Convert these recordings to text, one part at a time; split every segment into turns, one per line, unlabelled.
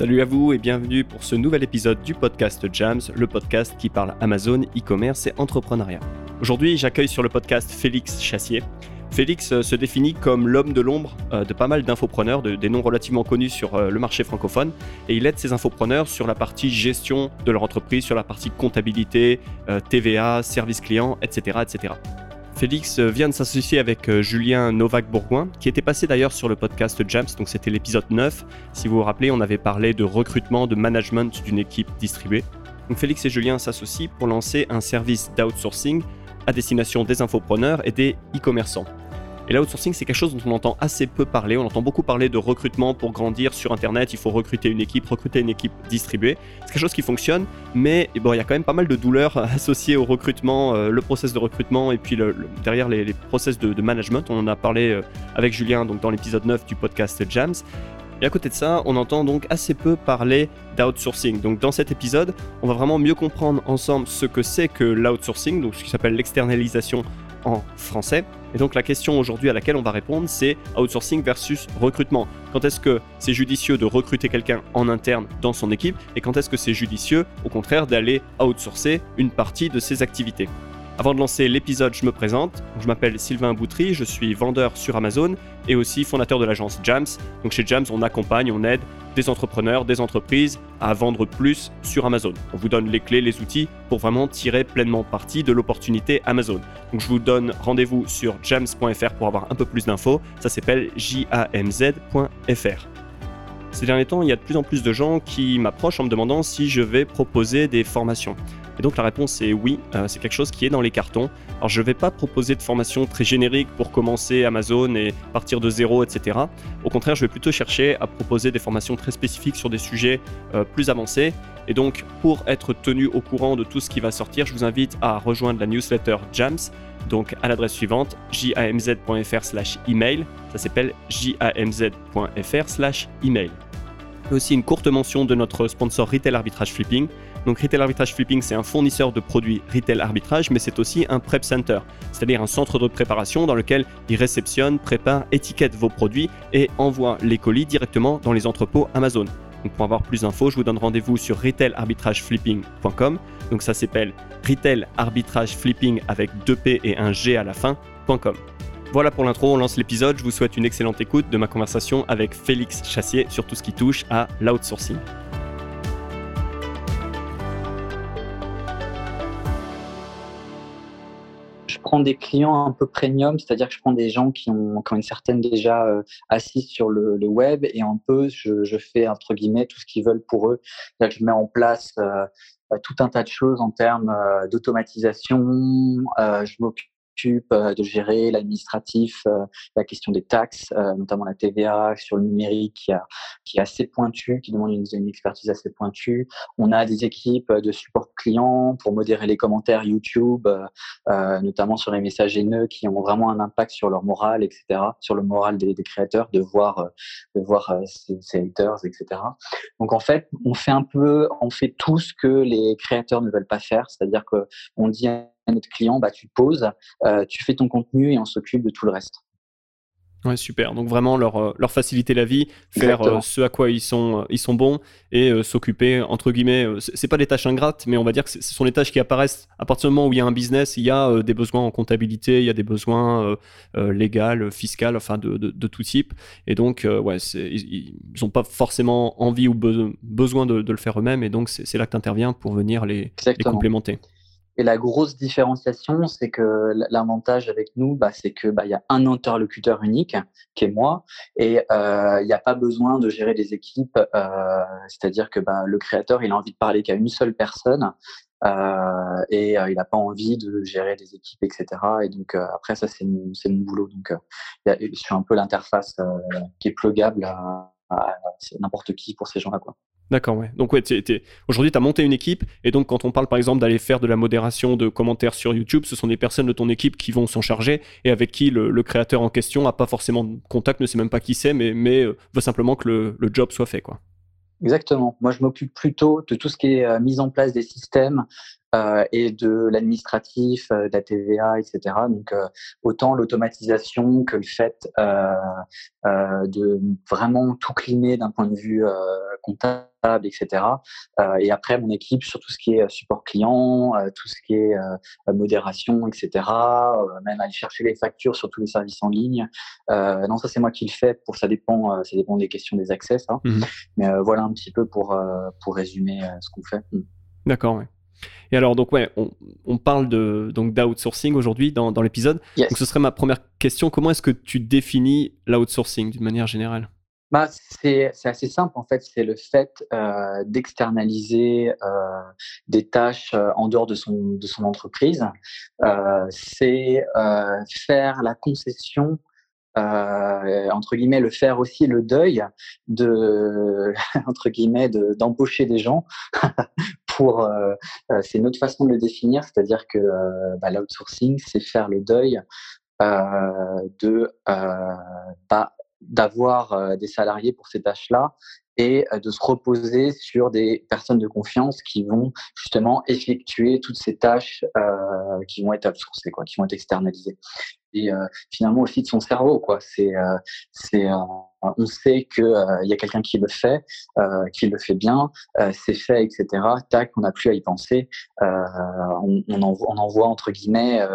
Salut à vous et bienvenue pour ce nouvel épisode du podcast Jams, le podcast qui parle Amazon, e-commerce et entrepreneuriat. Aujourd'hui, j'accueille sur le podcast Félix Chassier. Félix euh, se définit comme l'homme de l'ombre euh, de pas mal d'infopreneurs, de, des noms relativement connus sur euh, le marché francophone, et il aide ces infopreneurs sur la partie gestion de leur entreprise, sur la partie comptabilité, TVA, service client, etc. etc. Félix vient de s'associer avec Julien Novak-Bourgoin, qui était passé d'ailleurs sur le podcast Jams, donc c'était l'épisode 9. Si vous vous rappelez, on avait parlé de recrutement, de management d'une équipe distribuée. Donc Félix et Julien s'associent pour lancer un service d'outsourcing à destination des infopreneurs et des e-commerçants. Et l'outsourcing, c'est quelque chose dont on entend assez peu parler. On entend beaucoup parler de recrutement pour grandir sur Internet. Il faut recruter une équipe, recruter une équipe distribuée. C'est quelque chose qui fonctionne, mais bon, il y a quand même pas mal de douleurs associées au recrutement, euh, le process de recrutement et puis derrière les, les process de, management. On en a parlé euh, avec Julien donc dans l'épisode 9 du podcast Jams. Et à côté de ça, on entend donc assez peu parler d'outsourcing. Donc dans cet épisode, on va vraiment mieux comprendre ensemble ce que c'est que l'outsourcing, donc ce qui s'appelle l'externalisation en français. Et donc la question aujourd'hui à laquelle on va répondre, c'est outsourcing versus recrutement. Quand est-ce que c'est judicieux de recruter quelqu'un en interne dans son équipe et quand est-ce que c'est judicieux au contraire d'aller outsourcer une partie de ses activités? Avant de lancer l'épisode, je me présente. Je m'appelle Sylvain Boutry, je suis vendeur sur Amazon et aussi fondateur de l'agence Jams. Donc chez Jams, on accompagne, on aide des entrepreneurs, des entreprises à vendre plus sur Amazon. On vous donne les clés, les outils pour vraiment tirer pleinement parti de l'opportunité Amazon. Donc je vous donne rendez-vous sur jams.fr pour avoir un peu plus d'infos. Ça s'appelle jamz.fr. Ces derniers temps, il y a de plus en plus de gens qui m'approchent en me demandant si je vais proposer des formations. Et donc la réponse est oui, euh, c'est quelque chose qui est dans les cartons. Alors je ne vais pas proposer de formation très générique pour commencer Amazon et partir de zéro, etc. Au contraire, je vais plutôt chercher à proposer des formations très spécifiques sur des sujets euh, plus avancés. Et donc pour être tenu au courant de tout ce qui va sortir, je vous invite à rejoindre la newsletter JAMS, donc à l'adresse suivante jamz.fr slash email. Ça s'appelle jamz.fr slash email. Aussi une courte mention de notre sponsor Retail Arbitrage Flipping. Donc Retail Arbitrage Flipping, c'est un fournisseur de produits retail arbitrage, mais c'est aussi un prep center, c'est-à-dire un centre de préparation dans lequel ils réceptionnent, préparent, étiquettent vos produits et envoient les colis directement dans les entrepôts Amazon. Pour avoir plus d'infos, je vous donne rendez-vous sur retailarbitrageflipping.com. Donc ça s'appelle Retail Arbitrage Flipping avec 2 P et un G à la fin.com. Voilà pour l'intro, on lance l'épisode. Je vous souhaite une excellente écoute de ma conversation avec Félix Chassier sur tout ce qui touche à l'outsourcing.
Prends des clients un peu premium, c'est-à-dire que je prends des gens qui ont, une certaine déjà euh, assise sur le, web et un peu je, fais entre guillemets tout ce qu'ils veulent pour eux. Que je mets en place euh, tout un tas de choses en termes euh, d'automatisation. je m'occupe euh, de gérer l'administratif, euh, la question des taxes, euh, notamment la TVA sur le numérique qui, est assez pointue, qui demande une, expertise assez pointue. On a des équipes de support client pour modérer les commentaires YouTube, notamment sur les messages haineux qui ont vraiment un impact sur leur morale, etc., sur le moral des, créateurs, de voir, de voir ces, haters, etc. Donc en fait, on fait un peu, on fait tout ce que les créateurs ne veulent pas faire, c'est-à-dire que on dit notre client, bah, tu poses, euh, tu fais ton contenu et on s'occupe de tout le reste.
Ouais, super. Donc vraiment leur, euh, leur faciliter la vie, faire euh, ce à quoi ils sont, ils sont bons et s'occuper, entre guillemets, c'est pas des tâches ingrates, mais on va dire que ce sont les tâches qui apparaissent à partir du moment où il y a un business, il y a des besoins en comptabilité, il y a des besoins légaux, fiscaux, enfin de, de, tout type. Et donc, ouais, ils n'ont pas forcément envie ou besoin de, de, le faire eux-mêmes. Et donc, c'est là que tu interviens pour venir les, les complémenter.
Et la grosse différenciation, c'est que l'avantage avec nous, bah, c'est que bah, y a un interlocuteur unique, qui est moi, et euh, il n'y a pas besoin de gérer des équipes. Euh, c'est-à-dire que bah, le créateur, il a envie de parler qu'à une seule personne. Euh, et il n'a pas envie de gérer des équipes, etc. Et donc après ça c'est mon, boulot. Donc je suis un peu l'interface qui est plugable à, n'importe qui pour ces gens-là.
D'accord, ouais. Donc, ouais, aujourd'hui, tu as monté une équipe, et donc, quand on parle, par exemple, d'aller faire de la modération de commentaires sur YouTube, ce sont des personnes de ton équipe qui vont s'en charger, et avec qui le, créateur en question n'a pas forcément de contact, ne sait même pas qui c'est, mais, mais euh, veut simplement que le, job soit fait, quoi.
Exactement. Moi, je m'occupe plutôt de tout ce qui est euh, mise en place des systèmes euh, et de l'administratif, de la TVA, etc. Donc, autant l'automatisation que le fait de vraiment tout cliner d'un point de vue comptable etc. et après, mon équipe sur tout ce qui est support client, tout ce qui est modération, etc. même aller chercher les factures sur tous les services en ligne. non, ça c'est moi qui le fais. Pour ça dépend, ça dépend des questions des accès. Mmh Mais voilà un petit peu pour pour résumer ce qu'on fait. Mmh.
D'accord. Ouais. Et alors, donc, ouais, on, parle de, donc d'outsourcing aujourd'hui dans, dans l'épisode. Donc, ce serait ma première question. Comment est-ce que tu définis l'outsourcing d'une manière générale?
Bah, c'est, assez simple en fait, c'est le fait euh, d'externaliser euh, des tâches euh, en dehors de son, de son entreprise. c'est faire la concession entre guillemets, le faire aussi le deuil de, entre guillemets, d'embaucher des gens pour, euh, euh, c'est une autre façon de le définir, c'est-à-dire que euh, bah, l'outsourcing, c'est faire le deuil de bah, d'avoir des salariés pour ces tâches-là et de se reposer sur des personnes de confiance qui vont justement effectuer toutes ces tâches qui vont être outsourcées, quoi, qui vont être externalisées et euh, finalement aussi de son cerveau. Quoi. C'est, euh, c'est, euh, on sait qu'il il y a quelqu'un qui le fait, qui le fait bien, c'est fait, etc. Tac, on n'a plus à y penser. on, on, envoie entre guillemets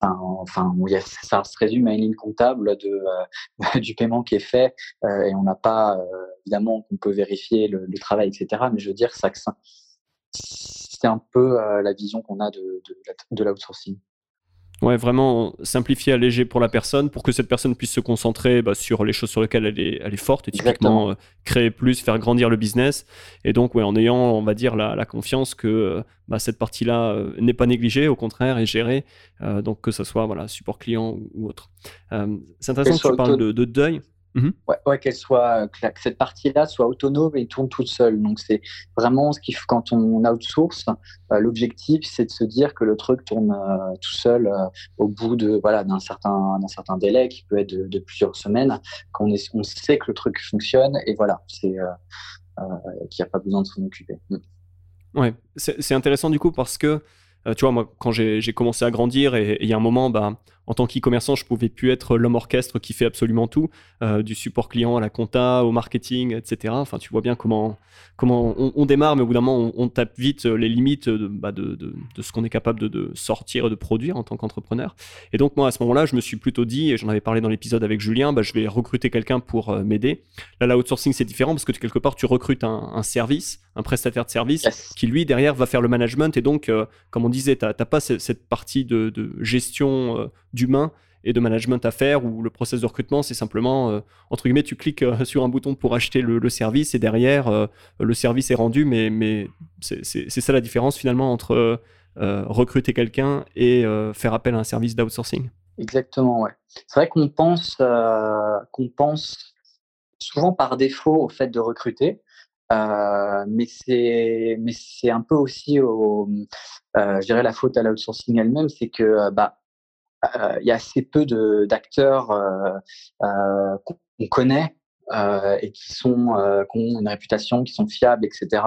enfin, ça se résume à une ligne comptable de, du paiement qui est fait et on n'a pas, évidemment, qu'on peut vérifier le, travail, etc. Mais je veux dire, ça, c'est un peu la vision qu'on a de, de, de l'outsourcing.
Ouais, vraiment simplifier, alléger pour la personne, pour que cette personne puisse se concentrer bah, sur les choses sur lesquelles elle est, elle est forte, et typiquement euh, créer plus, faire grandir le business. Et donc, ouais, en ayant, on va dire, la, confiance que euh, bah, cette partie-là euh, n'est pas négligée, au contraire, est gérée, donc que ce soit voilà, support client ou, autre. c'est intéressant que tu parles de, de deuil.
Mmh ouais, qu'elle soit, que, cette partie-là soit autonome et tourne toute seule. Donc c'est vraiment ce qui, quand on outsource, euh, l'objectif c'est de se dire que le truc tourne euh, tout seul euh, au bout de voilà d'un certain d'un certain délai qui peut être de, plusieurs semaines. Quand on, est, on sait que le truc fonctionne et voilà, c'est qu'il n'y a pas besoin de s'en occuper. Mmh.
Ouais, c'est intéressant du coup parce que tu vois moi quand j'ai commencé à grandir et il y a un moment bah en tant qu'e-commerçant, je pouvais plus être l'homme orchestre qui fait absolument tout, euh, du support client à la compta, au marketing, etc. Enfin, tu vois bien comment, comment on, démarre, mais au bout d'un moment, on, tape vite les limites de, bah, de, de, ce qu'on est capable de, sortir et de produire en tant qu'entrepreneur. Et donc, moi, à ce moment-là, je me suis plutôt dit, et j'en avais parlé dans l'épisode avec Julien, bah, je vais recruter quelqu'un pour euh, m'aider. Là, l'outsourcing, c'est différent parce que quelque part, tu recrutes un, service, un prestataire de service, qui lui, derrière, va faire le management. Et donc, euh, comme on disait, tu n'as pas cette, partie de, gestion d'humain et de management à faire où le process de recrutement c'est simplement euh, entre guillemets tu cliques euh, sur un bouton pour acheter le, service et derrière euh, le service est rendu. Mais, mais c'est ça la différence finalement entre recruter quelqu'un et faire appel à un service d'outsourcing.
Exactement ouais. C'est vrai qu'on pense pense souvent par défaut au fait de recruter mais c'est mais c'est un peu aussi au, je dirais la faute à l'outsourcing elle-même c'est que bah il y a assez peu d'acteurs euh, euh, qu'on connaît et qui sont qui ont une réputation, qui sont fiables, etc.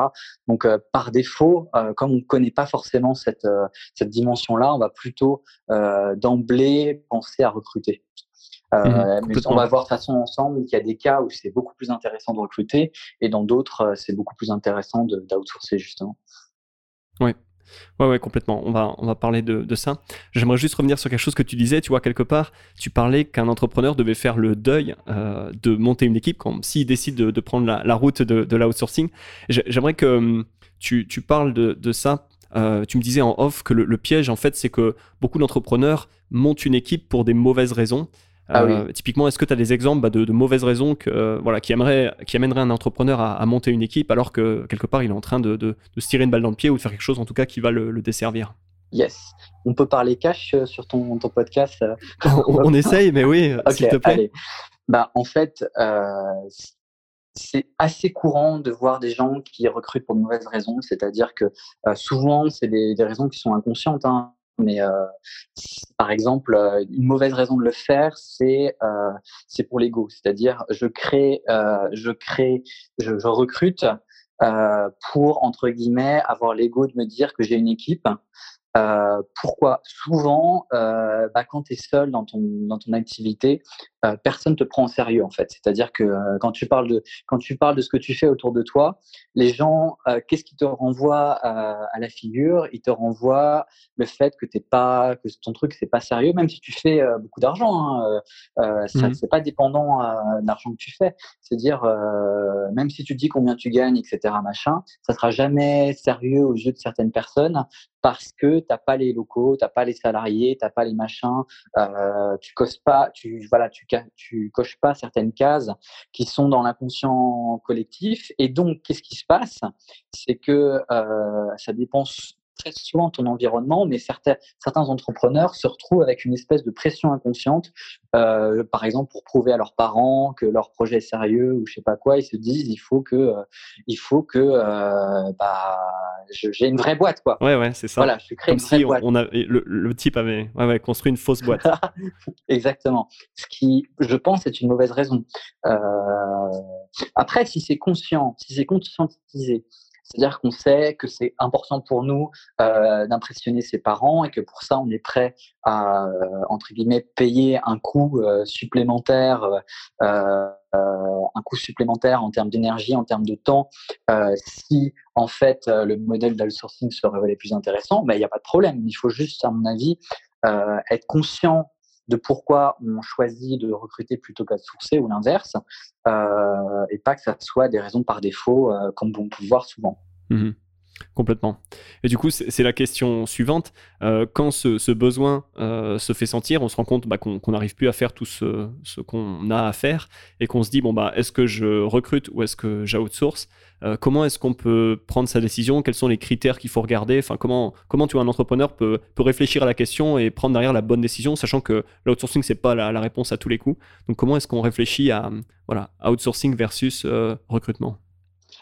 Donc par défaut, comme on ne connaît pas forcément cette cette dimension-là, on va plutôt d'emblée penser à recruter. Mmh mais on va voir de toute façon ensemble qu'il y a des cas où c'est beaucoup plus intéressant de recruter et dans d'autres c'est beaucoup plus intéressant d'outsourcer justement.
Oui, Ouais, complètement. On va, on va parler de, ça. J'aimerais juste revenir sur quelque chose que tu disais. Tu vois, quelque part, tu parlais qu'un entrepreneur devait faire le deuil euh, de monter une équipe s'il décide de, prendre la, route de, l'outsourcing. J'aimerais que hum, tu, tu parles de, ça. Euh, tu me disais en off que le piège, en fait, c'est que beaucoup d'entrepreneurs montent une équipe pour des mauvaises raisons. Ah euh, typiquement, est-ce que tu as des exemples bah, de, mauvaises raisons que, euh, voilà, qui, amèneraient un entrepreneur à, monter une équipe alors que quelque part il est en train de, se tirer une balle dans le pied ou de faire quelque chose en tout cas qui va le, desservir?
Yes. On peut parler cash euh, sur ton, ton podcast
on, essaye, mais oui, s'il te plaît.
Bah, en fait, c'est assez courant de voir des gens qui recrutent pour de mauvaises raisons, c'est-à-dire que souvent, c'est des, raisons qui sont inconscientes. Hein. Mais euh, par exemple, euh, une mauvaise raison de le faire, c'est euh, pour l'ego, c'est-à-dire je crée, je je, recrute pour entre guillemets avoir l'ego de me dire que j'ai une équipe pourquoi Souvent, bah, quand tu es seul dans ton, dans ton activité, personne te prend au sérieux en fait. C'est-à-dire que quand tu parles de quand tu parles de ce que tu fais autour de toi, les gens, qu'est-ce qui te renvoie à la figure? Ils te renvoient le fait que t'es pas que ton truc c'est pas sérieux, même si tu fais beaucoup d'argent. Hein, mmh C'est pas dépendant de l'argent que tu fais. C'est dire même si tu dis combien tu gagnes, etc. Machin, ça sera jamais sérieux aux yeux de certaines personnes parce que t'as pas les locaux, t'as pas les salariés, t'as pas les machins, euh, tu coches pas, tu voilà, tu, tu coches pas certaines cases qui sont dans l'inconscient collectif. Et donc, qu'est-ce qui se passe? C'est que euh, ça dépense très souvent ton environnement, mais certains, certains entrepreneurs se retrouvent avec une espèce de pression inconsciente, euh, par exemple pour prouver à leurs parents que leur projet est sérieux ou je sais pas quoi, ils se disent il faut que, euh, il faut que euh, bah, j'ai une vraie boîte quoi.
Ouais ouais c'est ça.
Voilà, je crée une vraie boîte.
On a, le, le, type avait construit une fausse boîte.
Exactement. Ce qui, je pense, est une mauvaise raison. après, si c'est conscient, si c'est conscientisé, c'est-à-dire qu'on sait que c'est important pour nous euh, d'impressionner ses parents et que pour ça, on est prêt à, euh, entre guillemets, payer un coût euh, supplémentaire, un coût supplémentaire en termes d'énergie, en termes de temps. si, en fait, le modèle d'outsourcing se révélait plus intéressant, ben, il n'y a pas de problème. Il faut juste, à mon avis, être conscient de pourquoi on choisit de recruter plutôt qu'à sourcer ou l'inverse, euh, et pas que ça soit des raisons par défaut, euh, comme on peut voir souvent.
Mmh Complètement. Et du coup, c'est la question suivante. Euh, quand ce, besoin euh, se fait sentir, on se rend compte bah, qu'on n'arrive plus à faire tout ce, qu'on a à faire et qu'on se dit bon bah est-ce que je recrute ou est-ce que j'outsource euh, Comment est-ce qu'on peut prendre sa décision? Quels sont les critères qu'il faut regarder? Enfin comment comment tu un entrepreneur peut, peut réfléchir à la question et prendre derrière la bonne décision, sachant que l'outsourcing c'est pas la, la, réponse à tous les coups. Donc comment est-ce qu'on réfléchit à voilà outsourcing versus recrutement?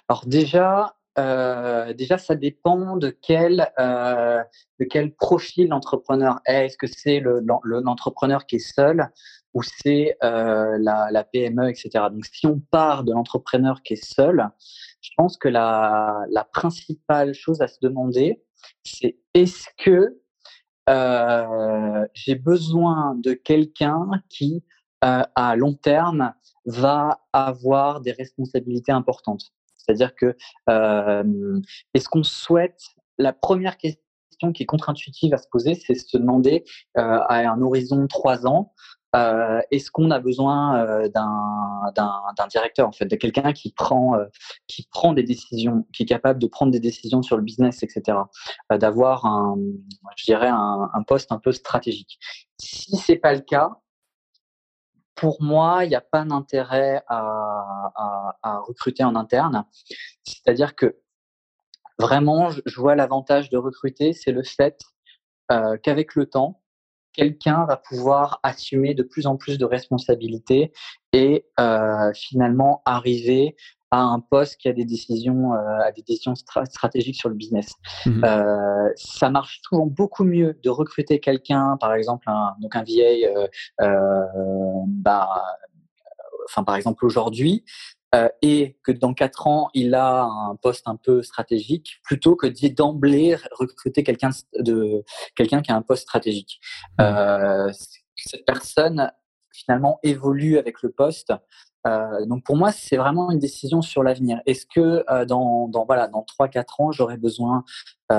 Alors déjà euh, déjà, ça dépend de quel, euh, de quel profil l'entrepreneur est. Est-ce que c'est l'entrepreneur qui est seul ou c'est euh, la, la, PME, etc. Donc, si on part de l'entrepreneur qui est seul, je pense que la, la principale chose à se demander, c'est est-ce que j'ai besoin de quelqu'un qui, à long terme, va avoir des responsabilités importantes c'est-à-dire que euh, est-ce qu'on souhaite la première question qui est contre-intuitive à se poser, c'est se demander euh, à un horizon de trois ans, euh, est-ce qu'on a besoin d'un directeur en fait, de quelqu'un qui prend qui prend des décisions, qui est capable de prendre des décisions sur le business, etc. D'avoir un, je dirais un, poste un peu stratégique? Si c'est pas le cas, pour moi, il n'y a pas d'intérêt à, recruter en interne. C'est-à-dire que vraiment, je vois l'avantage de recruter, c'est le fait euh, qu'avec le temps, quelqu'un va pouvoir assumer de plus en plus de responsabilités et euh, finalement arriver à un poste qui a des décisions, euh, à des décisions stratégiques sur le business. Mmh euh, ça marche souvent beaucoup mieux de recruter quelqu'un, par exemple un, donc un euh, bah, enfin par exemple aujourd'hui, euh, et que dans quatre ans il a un poste un peu stratégique, plutôt que d'emblée recruter quelqu'un de quelqu'un qui a un poste stratégique. Mmh cette personne finalement évolue avec le poste euh, donc pour moi, c'est vraiment une décision sur l'avenir. Est-ce que euh, dans, dans, voilà, dans 3-4 ans, j'aurai besoin euh,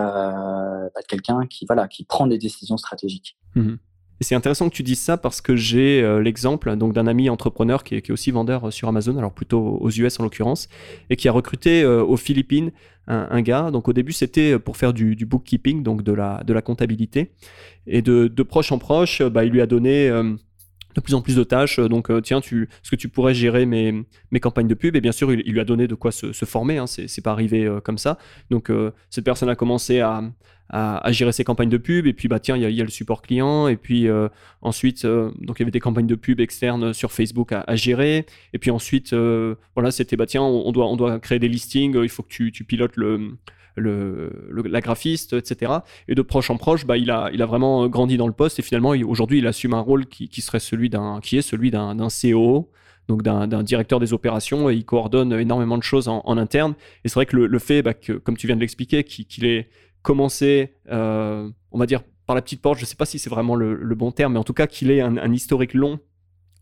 bah, de quelqu'un qui, voilà, qui prend des décisions stratégiques?
Mmh Et c'est intéressant que tu dises ça parce que j'ai l'exemple donc d'un ami entrepreneur qui est, aussi vendeur sur Amazon, alors plutôt aux US en l'occurrence, et qui a recruté aux Philippines un, gars. Donc au début, c'était pour faire du, bookkeeping, donc de la, de la comptabilité. Et de, de proche en proche, bah, il lui a donné de plus en plus de tâches. Euh, donc, euh, tiens, tu, est-ce que tu pourrais gérer mes, mes campagnes de pub? Et bien sûr, il, lui a donné de quoi se, former. Hein, c'est, pas arrivé euh, comme ça. Donc, cette personne a commencé à, à, gérer ses campagnes de pub. Et puis, bah, tiens, il y, a le support client. Et puis, ensuite, donc, il y avait des campagnes de pub externes sur Facebook à, gérer. Et puis ensuite, voilà, c'était, bah, tiens, on, doit, on doit créer des listings. Il faut que tu pilotes le le, la graphiste, etc. Et de proche en proche, bah, il, a, il a vraiment grandi dans le poste et finalement, aujourd'hui, il assume un rôle qui, qui, serait celui d'un, qui est celui d'un, d'un CEO, donc d'un, directeur des opérations, et il coordonne énormément de choses en, interne. Et c'est vrai que le, fait, bah, que, comme tu viens de l'expliquer, qu'il, ait commencé euh, on va dire, par la petite porte, je ne sais pas si c'est vraiment le, bon terme, mais en tout cas qu'il ait un, historique long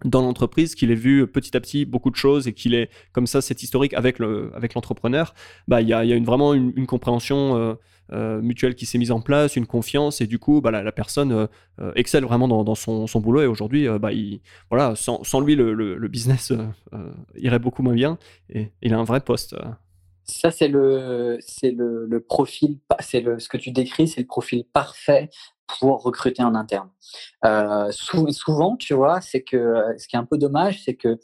dans l'entreprise, qu'il ait vu petit à petit beaucoup de choses et qu'il ait comme ça cet historique avec le avec l'entrepreneur, bah il y a, une, vraiment une, compréhension euh, euh, mutuelle qui s'est mise en place, une confiance et du coup bah, la, personne euh, excelle vraiment dans, son, son, boulot et aujourd'hui bah il, voilà sans, lui le, le, business irait beaucoup moins bien et il a un vrai poste.
Ça, c'est le, c'est le, profil, c'est le, ce que tu décris, c'est le profil parfait pour recruter en interne. Euh, souvent, tu vois, c'est que ce qui est un peu dommage, c'est que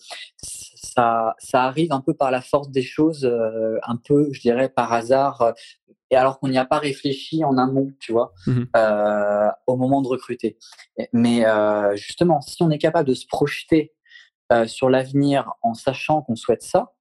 ça, ça arrive un peu par la force des choses, euh, un peu, je dirais, par hasard, euh, et alors qu'on n'y a pas réfléchi en amont, tu vois, mmh euh, au moment de recruter. Mais justement, si on est capable de se projeter sur l'avenir en sachant qu'on souhaite ça,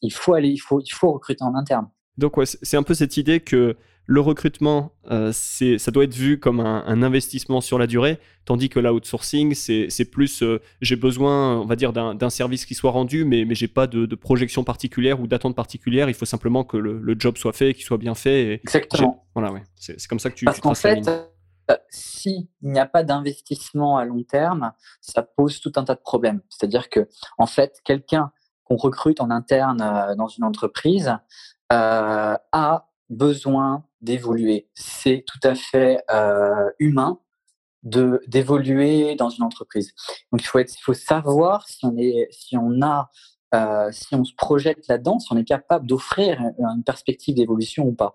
il faut aller, il faut, il faut recruter en interne.
Donc ouais, c'est un peu cette idée que le recrutement, euh, ça doit être vu comme un, investissement sur la durée, tandis que l'outsourcing, c'est plus euh, j'ai besoin, on va dire, d'un service qui soit rendu, mais, mais j'ai pas de, projection particulière ou d'attente particulière. Il faut simplement que le, job soit fait, qu'il soit bien fait.
Exactement.
Voilà, ouais. C'est comme ça que tu.
Parce qu'en fait, euh, s'il n'y a pas d'investissement à long terme, ça pose tout un tas de problèmes. C'est-à-dire que, en fait, quelqu'un qu'on recrute en interne dans une entreprise a besoin d'évoluer. C'est tout à fait euh, humain de d'évoluer dans une entreprise. Donc il faut savoir si on est, si on a, euh, si on se projette là-dedans, si on est capable d'offrir une perspective d'évolution ou pas.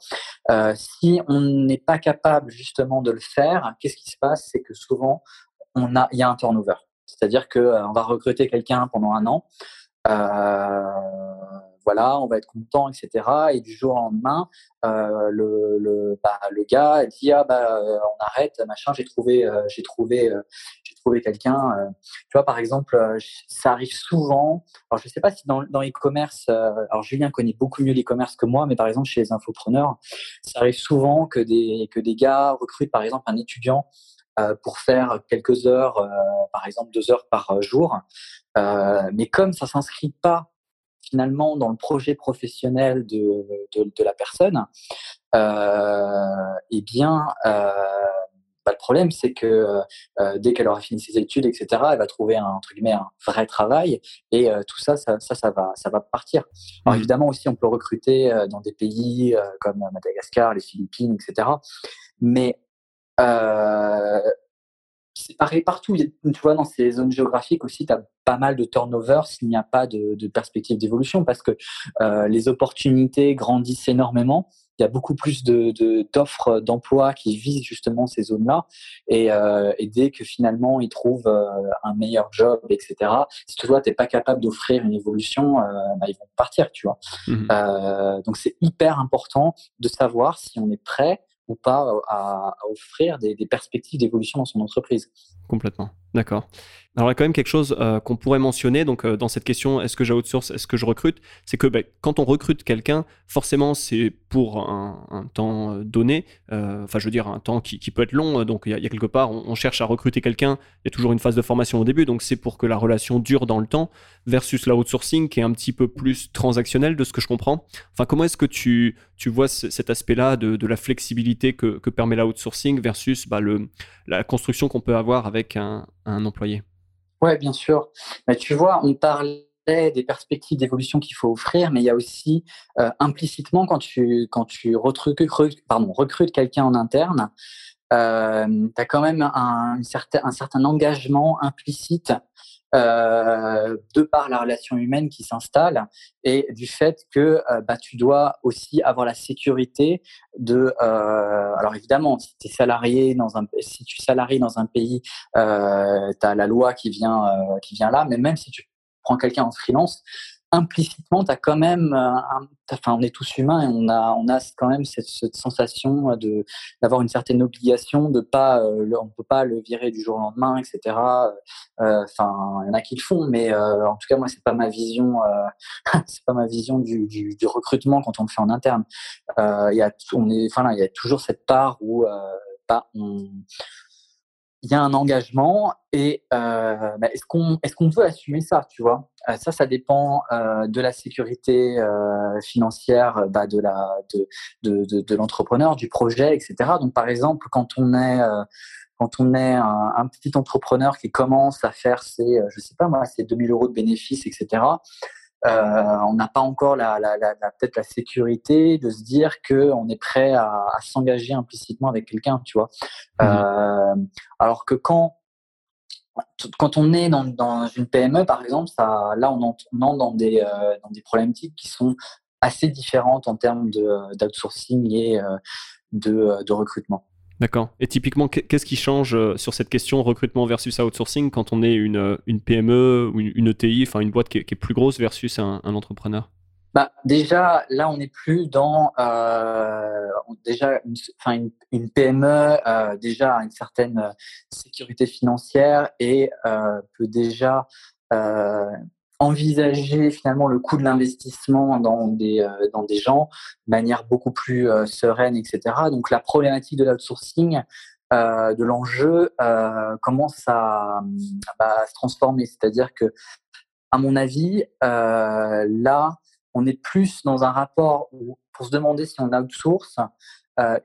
Euh, si on n'est pas capable justement de le faire, qu'est-ce qui se passe? C'est que souvent on a, il y a un turnover. C'est-à-dire que on va recruter quelqu'un pendant un an voilà, on va être content, etc. Et du jour au lendemain, euh, le, le, bah, le, gars dit ah bah euh, on arrête, machin, j'ai trouvé, euh, j'ai trouvé, j'ai trouvé quelqu'un. tu vois, par exemple, ça arrive souvent. Alors je sais pas si dans, dans l'e-commerce, alors Julien connaît beaucoup mieux l'e-commerce que moi, mais par exemple chez les infopreneurs, ça arrive souvent que des que des gars recrutent par exemple un étudiant pour faire quelques heures, par exemple deux heures par jour. mais comme ça s'inscrit pas finalement dans le projet professionnel de, de, la personne, euh, eh bien, euh, bah, le problème, c'est que euh, dès qu'elle aura fini ses études, etc., elle va trouver un, entre guillemets, un vrai travail et tout ça, ça, ça, va, ça va partir. Alors mmh. évidemment aussi, on peut recruter dans des pays comme Madagascar, les Philippines, etc. Mais c'est pareil partout. Tu vois, dans ces zones géographiques aussi, tu as pas mal de turnover s'il n'y a pas de, de perspective d'évolution parce que euh, les opportunités grandissent énormément. Il y a beaucoup plus d'offres de, d'emploi qui visent justement ces zones-là. Et, euh, et, dès que finalement ils trouvent euh, un meilleur job, etc., si toi, tu n'es pas capable d'offrir une évolution, bah, ils vont partir, tu vois. Mmh donc c'est hyper important de savoir si on est prêt ou pas à, offrir des, des perspectives d'évolution dans son entreprise.
Complètement, d'accord. Alors il y a quand même quelque chose euh, qu'on pourrait mentionner. Donc euh, dans cette question est-ce que j'outsource, est-ce que je recrute, c'est que ben, quand on recrute quelqu'un, forcément c'est pour un, temps euh, donné, enfin je veux dire un temps qui, peut être long, donc il y, a quelque part on, cherche à recruter quelqu'un, il y a toujours une phase de formation au début, donc c'est pour que la relation dure dans le temps, versus l'outsourcing qui est un petit peu plus transactionnel de ce que je comprends. Enfin comment est-ce que tu, tu vois cet aspect-là de, la flexibilité que, que permet l'outsourcing versus bah, le, la construction qu'on peut avoir avec un, un employé
oui, bien sûr. Mais tu vois, on parlait des perspectives d'évolution qu'il faut offrir, mais il y a aussi euh, implicitement quand tu, quand tu recrutes, quelqu'un en interne, euh, tu as quand même un, certain, un certain engagement implicite euh, de par la relation humaine qui s'installe et du fait que euh, bah, tu dois aussi avoir la sécurité de. Euh, alors évidemment, si tu es salarié dans un, si tu salaries dans un pays, tu as la loi qui vient, qui vient là, mais même si tu prends quelqu'un en freelance, implicitement, as quand même, euh, enfin, on est tous humains et on a, on a quand même cette, sensation de d'avoir une certaine obligation de pas, euh, on peut pas le virer du jour au lendemain, etc. Euh, enfin, il y en a qui le font, mais en tout cas, moi, c'est pas ma vision, c'est pas ma vision du, du, recrutement quand on le fait en interne. Il y a, on est, enfin, il y a toujours cette part où, bah, on il y a un engagement et euh, bah, est-ce qu'on est-ce qu'on veut assumer ça, tu vois? Euh, Ça, ça dépend euh, de la sécurité financière, bah, de la de, de, de, l'entrepreneur, du projet, etc. Donc, par exemple, quand on est quand on est un, petit entrepreneur qui commence à faire ses, je sais pas moi, ses 2000 euros de bénéfices, etc. Euh, on n'a pas encore la, peut-être la sécurité de se dire qu'on est prêt à, s'engager implicitement avec quelqu'un, tu vois. Mmh euh, alors que quand quand on est dans, une PME, par exemple, ça, là, on entre, dans, des, euh, dans des problématiques qui sont assez différentes en termes d'outsourcing et de recrutement.
D'accord. Et typiquement, qu'est-ce qui change euh, sur cette question recrutement versus outsourcing quand on est une, euh, une PME ou une, ETI, enfin une boîte qui est, plus grosse versus un, entrepreneur?
Bah, déjà, là, on n'est plus dans euh, déjà une, enfin, une, PME déjà une certaine sécurité financière et peut déjà envisager finalement le coût de l'investissement dans des, euh, dans des gens de manière beaucoup plus euh, sereine, etc. Donc la problématique de l'outsourcing, euh, de l'enjeu, commence à, à, se transformer. C'est-à-dire que, à mon avis, là, on est plus dans un rapport où, pour se demander si on outsource,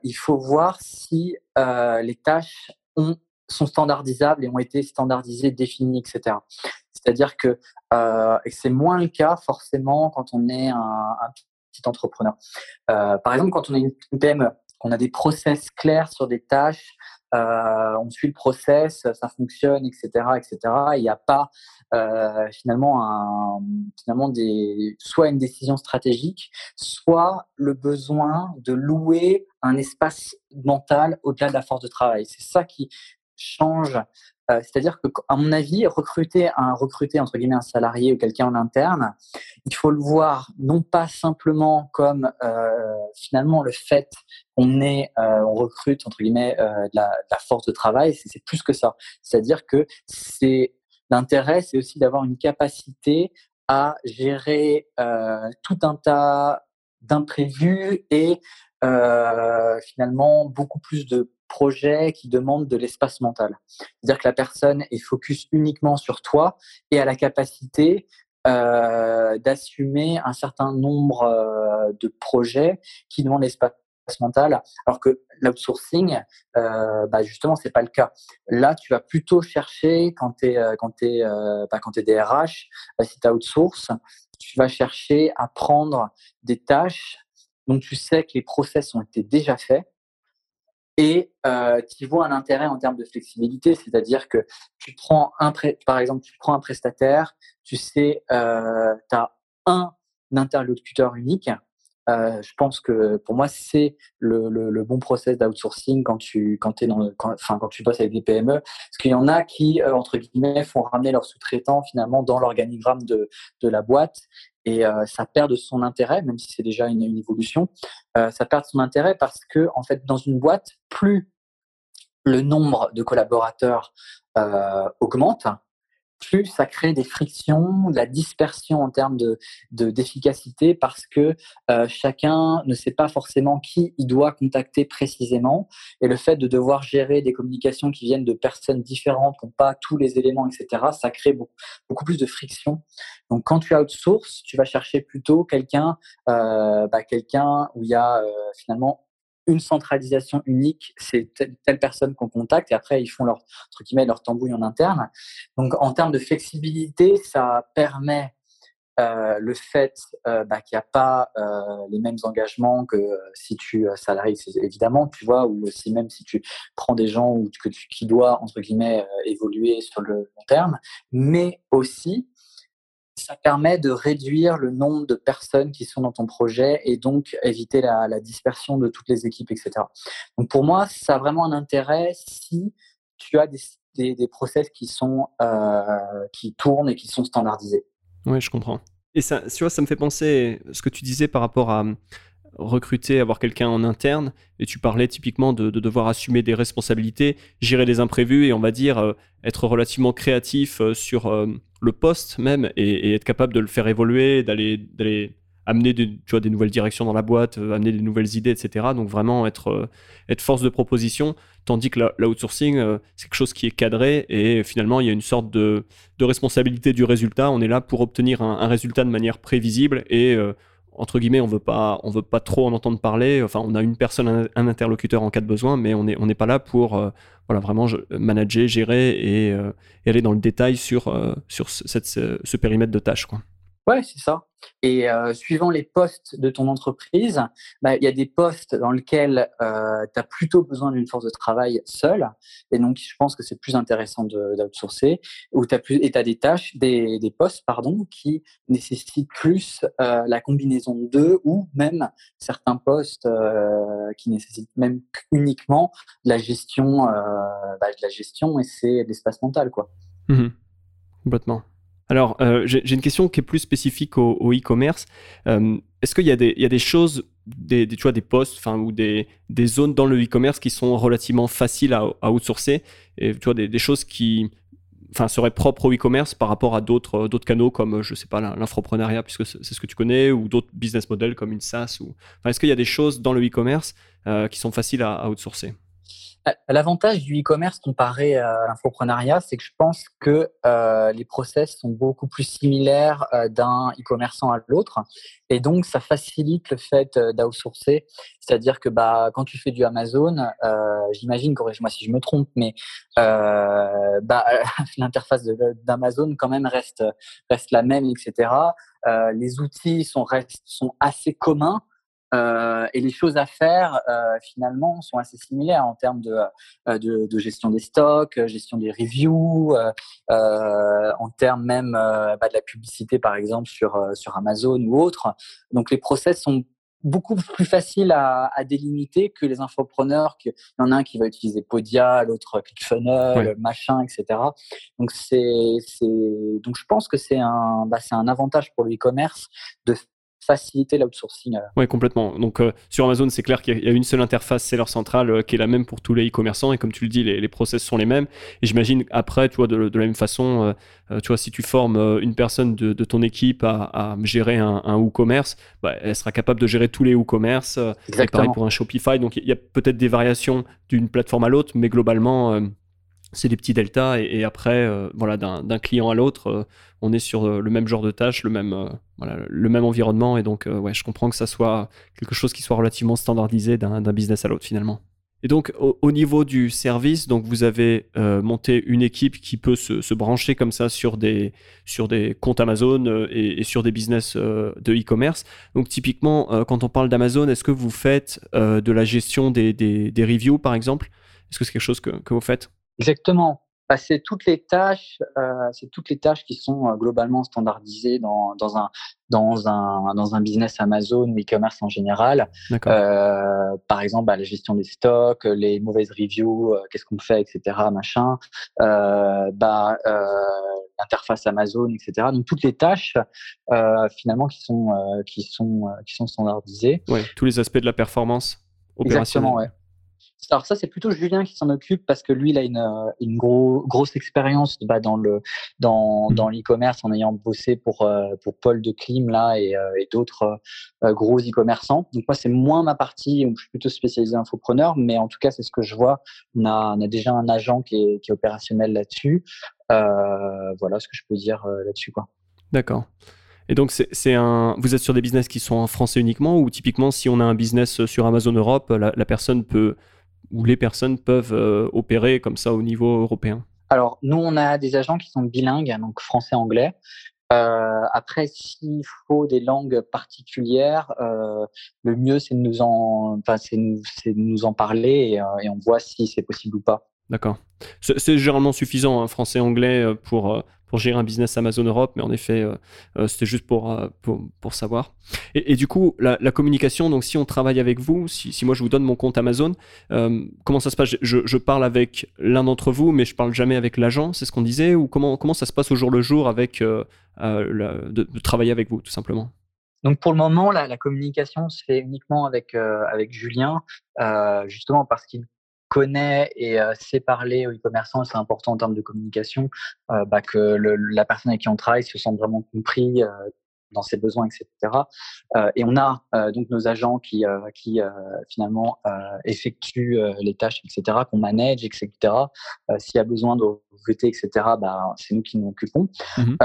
il faut voir si les tâches ont sont standardisables et ont été standardisées, définies, etc. C'est-à-dire que euh, c'est moins le cas forcément quand on est un, petit entrepreneur. Euh, par exemple, quand on est une, PME, qu'on a des process clairs sur des tâches, euh, on suit le process, ça fonctionne, etc., etc. Il n'y a pas finalement un, finalement des, soit une décision stratégique, soit le besoin de louer un espace mental au-delà de la force de travail. C'est ça qui change. Euh, c'est-à-dire que, à mon avis, recruter un recruter entre guillemets un salarié ou quelqu'un en interne, il faut le voir non pas simplement comme euh, finalement le fait qu'on est, euh, on recrute entre guillemets de la, force de travail, c'est plus que ça. C'est-à-dire que c'est l'intérêt, c'est aussi d'avoir une capacité à gérer tout un tas d'imprévus et finalement beaucoup plus de projet qui demande de l'espace mental. C'est-à-dire que la personne est focus uniquement sur toi et a la capacité euh, d'assumer un certain nombre euh, de projets qui demandent l'espace mental, alors que l'outsourcing, euh, bah justement, c'est pas le cas. Là, tu vas plutôt chercher quand tu es, euh, quand es, bah, quand es DRH, bah, si tu outsource, tu vas chercher à prendre des tâches dont tu sais que les process ont été déjà faits et euh, tu vois un intérêt en termes de flexibilité, c'est-à-dire que tu prends un par exemple, tu prends un prestataire, tu sais, euh, tu as un interlocuteur unique. Euh, je pense que pour moi, c'est le, bon process d'outsourcing quand tu, quand, dans, quand tu bosses avec des PME. Parce qu'il y en a qui, euh, entre guillemets, font ramener leurs sous-traitants finalement dans l'organigramme de, de la boîte et euh, ça perd de son intérêt, même si c'est déjà une, évolution, euh, ça perd de son intérêt parce que en fait, dans une boîte, plus le nombre de collaborateurs euh, augmente, plus ça crée des frictions, de la dispersion en termes de d'efficacité parce que euh, chacun ne sait pas forcément qui il doit contacter précisément et le fait de devoir gérer des communications qui viennent de personnes différentes, qui n'ont pas tous les éléments, etc. Ça crée beaucoup, beaucoup plus de friction. Donc quand tu outsources, tu vas chercher plutôt quelqu'un, euh, bah, où il y a euh, finalement une centralisation unique, c'est telle, personne qu'on contacte et après ils font leur entre guillemets leur tambouille en interne. Donc en termes de flexibilité, ça permet euh, le fait euh, bah, qu'il n'y a pas euh, les mêmes engagements que si tu salarié, évidemment, tu vois, ou aussi même si tu prends des gens ou que tu, qui doivent entre guillemets évoluer sur le long terme, mais aussi ça permet de réduire le nombre de personnes qui sont dans ton projet et donc éviter la, dispersion de toutes les équipes, etc. Donc pour moi, ça a vraiment un intérêt si tu as des, process qui sont euh, qui tournent et qui sont standardisés.
Oui, je comprends. Et ça, tu vois, ça me fait penser ce que tu disais par rapport à recruter, avoir quelqu'un en interne, et tu parlais typiquement de, devoir assumer des responsabilités, gérer les imprévus et on va dire euh, être relativement créatif euh, sur le poste même et, être capable de le faire évoluer, d'aller amener des, tu vois, des nouvelles directions dans la boîte, amener des nouvelles idées, etc. Donc vraiment être, être force de proposition, tandis que l'outsourcing, c'est quelque chose qui est cadré et finalement il y a une sorte de, de responsabilité du résultat. On est là pour obtenir un, un résultat de manière prévisible et entre guillemets, on veut pas, on veut pas trop en entendre parler. Enfin, on a une personne, un, interlocuteur en cas de besoin, mais on n'est pas là pour, euh, vraiment manager, gérer et, euh, et, aller dans le détail sur, euh, ce, périmètre de tâches.
Ouais, c'est ça. Et suivant les postes de ton entreprise, bah, il y a des postes dans lesquels euh, tu as plutôt besoin d'une force de travail seule. Et donc, je pense que c'est plus intéressant d'outsourcer. Ou tu as, et des tâches, des, des, postes pardon, qui nécessitent plus la combinaison de deux ou même certains postes qui nécessitent même uniquement de la gestion, bah, de la gestion et c'est l'espace mental. Quoi.
Mmh Complètement. Alors, euh, j'ai une question qui est plus spécifique au, e-commerce. Euh, est-ce qu'il y, a des choses, des, tu vois, des postes ou des, zones dans le e-commerce qui sont relativement faciles à, outsourcer et tu vois, des, choses qui enfin, seraient propres au e-commerce par rapport à d'autres canaux comme, je sais pas, l'infoprenariat, puisque c'est ce que tu connais, ou d'autres business models comme une SaaS ou... Est-ce qu'il y a des choses dans le e-commerce euh, qui sont faciles à outsourcer?
euh, l'avantage du e-commerce comparé à l'infoprenariat, c'est que je pense que euh, les process sont beaucoup plus similaires euh, d'un e-commerçant à l'autre. Et donc, ça facilite le fait d'outsourcer. C'est-à-dire que bah, quand tu fais du Amazon, j'imagine, corrige-moi si je me trompe, mais bah, l'interface d'Amazon quand même reste, reste la même, etc. les outils sont, restent, sont assez communs. Euh, et les choses à faire, euh, finalement, sont assez similaires en termes de, euh, de, de gestion des stocks, gestion des reviews, euh, en termes même bah, de la publicité, par exemple, sur, sur Amazon ou autre. Donc, les process sont beaucoup plus faciles à, à délimiter que les infopreneurs. Il y en a un qui va utiliser Podia, l'autre ClickFunnels, machin, etc. Donc, c'est, donc, je pense que c'est un, bah, c'est un avantage pour le e-commerce de faciliter l'outsourcing. Euh.
Oui, complètement. Donc euh, sur Amazon, c'est clair qu'il y a une seule interface seller centrale euh, qui est la même pour tous les e-commerçants et comme tu le dis, les, les process sont les mêmes. Et j'imagine après, tu vois, de, la même façon, tu vois, si tu formes une personne de, ton équipe à, gérer un, un e-commerce, bah, elle sera capable de gérer tous les e-commerce. Pareil pour un Shopify. Donc il y a peut-être des variations d'une plateforme à l'autre, mais globalement c'est des petits deltas et, après euh, voilà d'un client à l'autre euh, on est sur euh, le même genre de tâche le même voilà le même environnement et donc ouais je comprends que ça soit quelque chose qui soit relativement standardisé d'un business à l'autre finalement. Et donc au, niveau du service donc vous avez monté une équipe qui peut se, brancher comme ça sur des sur des comptes Amazon et, sur des business de e-commerce. Donc typiquement quand on parle d'Amazon est-ce que vous faites de la gestion des, des, des reviews par exemple? Est-ce que c'est quelque chose que, que vous faites?
Exactement. Bah, c'est toutes les tâches, euh, c'est toutes les tâches qui sont euh, globalement standardisées dans, dans, un dans un dans un business Amazon ou e-commerce en général. Euh, par exemple, bah, la gestion des stocks, les mauvaises reviews, qu'est-ce qu'on fait, etc. Machin. Bah, l'interface Amazon, etc. Donc toutes les tâches finalement qui sont qui sont qui sont standardisées.
Ouais, tous les aspects de la performance opérationnelle.
Exactement, ouais. Alors ça, c'est plutôt Julien qui s'en occupe parce que lui, il a une, euh, une gros, grosse expérience bah, dans le dans, mmh. dans l'e-commerce en ayant bossé pour euh, pour Paul de Klim là et, euh, et d'autres gros e-commerçants. Donc moi, c'est moins ma partie. Je suis plutôt spécialisé infopreneur, mais en tout cas, c'est ce que je vois. On a, on a déjà un agent qui est, qui est opérationnel là-dessus. voilà ce que je peux dire là-dessus, quoi.
D'accord. Et donc, c'est un. Vous êtes sur des business qui sont en français uniquement ou typiquement, si on a un business sur Amazon Europe, la, la personne peut où les personnes peuvent euh, opérer comme ça au niveau européen
Alors, nous, on a des agents qui sont bilingues, donc français-anglais. Euh, après, s'il faut des langues particulières, euh, le mieux c'est de nous en, enfin, c'est de nous en parler et, on voit si c'est possible ou pas.
D'accord. C'est généralement suffisant, hein, français-anglais, pour, pour gérer un business Amazon Europe, mais en effet, euh, euh, c'était juste pour, euh, pour, pour, savoir. Et, du coup, la, communication, donc si on travaille avec vous, si, moi je vous donne mon compte Amazon, comment ça se passe? Je, je, parle avec l'un d'entre vous, mais je parle jamais avec l'agent, c'est ce qu'on disait, ou comment, comment ça se passe au jour le jour avec de, travailler avec vous, tout simplement?
Donc pour le moment, la, la communication se fait uniquement avec avec Julien, justement parce qu'il connaît et euh, sait parler aux e-commerçants, c'est important en termes de communication, euh, bah, que le, la personne avec qui on travaille se sente vraiment compris, euh, dans ses besoins, etc. et on a donc nos agents qui, qui finalement effectuent les tâches, etc., qu'on manage, etc. S'il y a besoin de voter, etc., bah, c'est nous qui nous occupons. Mmh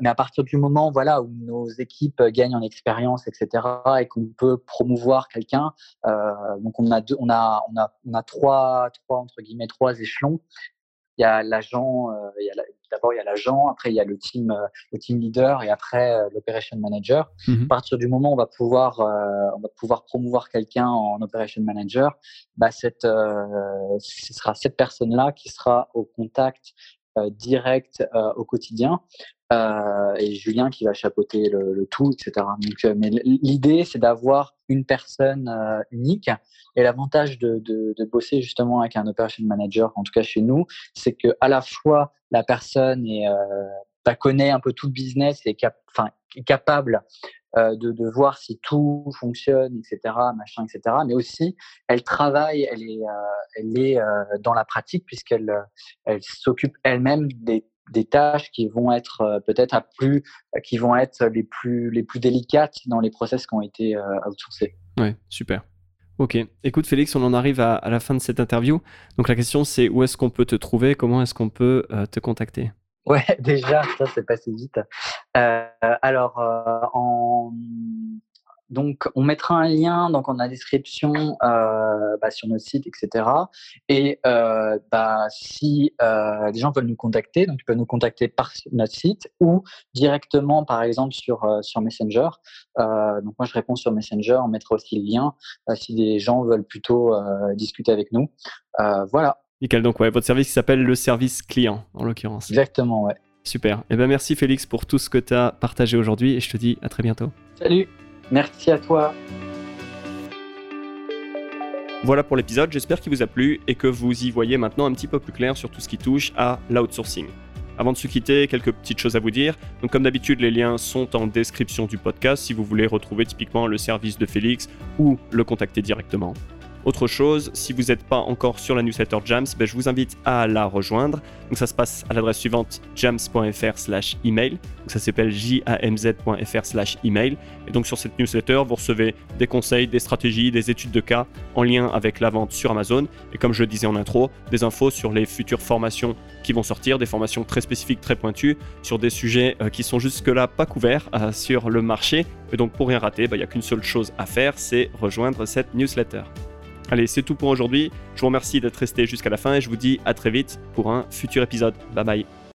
mais à partir du moment voilà, où nos équipes gagnent en expérience, etc., et qu'on peut promouvoir quelqu'un, donc on a, deux, on, a, on, a, on a trois, trois, entre guillemets, trois échelons il y a l'agent, euh, d'abord il y a l'agent, après il y a le team, euh, le team leader et après euh, l'operation manager. Mmh à partir du moment où on va pouvoir, on va pouvoir promouvoir quelqu'un en operation manager, bah cette, ce sera cette personne-là qui sera au contact direct au quotidien euh, et Julien qui va chapeauter le, le tout, etc. Donc, euh, mais l'idée, c'est d'avoir une personne euh, unique. Et l'avantage de, de, de, bosser justement avec un operation manager, en tout cas chez nous, c'est que à la fois la personne est, bah, connaît un peu tout le business et cap est capable de, de, voir si tout fonctionne, etc., machin, etc. Mais aussi, elle travaille, elle est, elle est dans la pratique puisqu'elle elle s'occupe elle-même des des tâches qui vont être euh, peut-être à plus, qui vont être les plus, les plus délicates dans les process qui ont été euh, outsourcés.
Ouais, super. Ok. Écoute, Félix, on en arrive à, la fin de cette interview. Donc la question, c'est où est-ce qu'on peut te trouver? Comment est-ce qu'on peut euh, te contacter?
Ouais, déjà, ça, c'est passé vite. alors, en donc, on mettra un lien donc en la description euh, bah, sur notre site, etc. Et euh, bah, si euh, des gens veulent nous contacter, donc ils peuvent nous contacter par notre site ou directement, par exemple, sur, sur Messenger. donc, moi, je réponds sur Messenger. On mettra aussi le lien si des gens veulent plutôt discuter avec nous. voilà.
Nickel. Donc, ouais, votre service s'appelle le service client, en l'occurrence.
Exactement, ouais.
Super. Eh ben, merci, Félix, pour tout ce que tu as partagé aujourd'hui et je te dis à très bientôt.
Salut. Merci à toi.
Voilà pour l'épisode, j'espère qu'il vous a plu et que vous y voyez maintenant un petit peu plus clair sur tout ce qui touche à l'outsourcing. Avant de se quitter, quelques petites choses à vous dire. Comme d'habitude, les liens sont en description du podcast si vous voulez retrouver typiquement le service de Félix ou le contacter directement. Autre chose, si vous n'êtes pas encore sur la newsletter Jams, ben, je vous invite à la rejoindre. Donc ça se passe à l'adresse suivante jams.fr slash email. Donc ça s'appelle jamz.fr slash email. Et donc sur cette newsletter, vous recevez des conseils, des stratégies, des études de cas en lien avec la vente sur Amazon. Et comme je le disais en intro, des infos sur les futures formations qui vont sortir, des formations très spécifiques, très pointues, sur des sujets euh, qui sont jusque-là pas couverts euh, sur le marché. Et donc pour rien rater, ben, il n'y a qu'une seule chose à faire, c'est rejoindre cette newsletter. Allez, c'est tout pour aujourd'hui. Je vous remercie d'être resté jusqu'à la fin et je vous dis à très vite pour un futur épisode. Bye bye.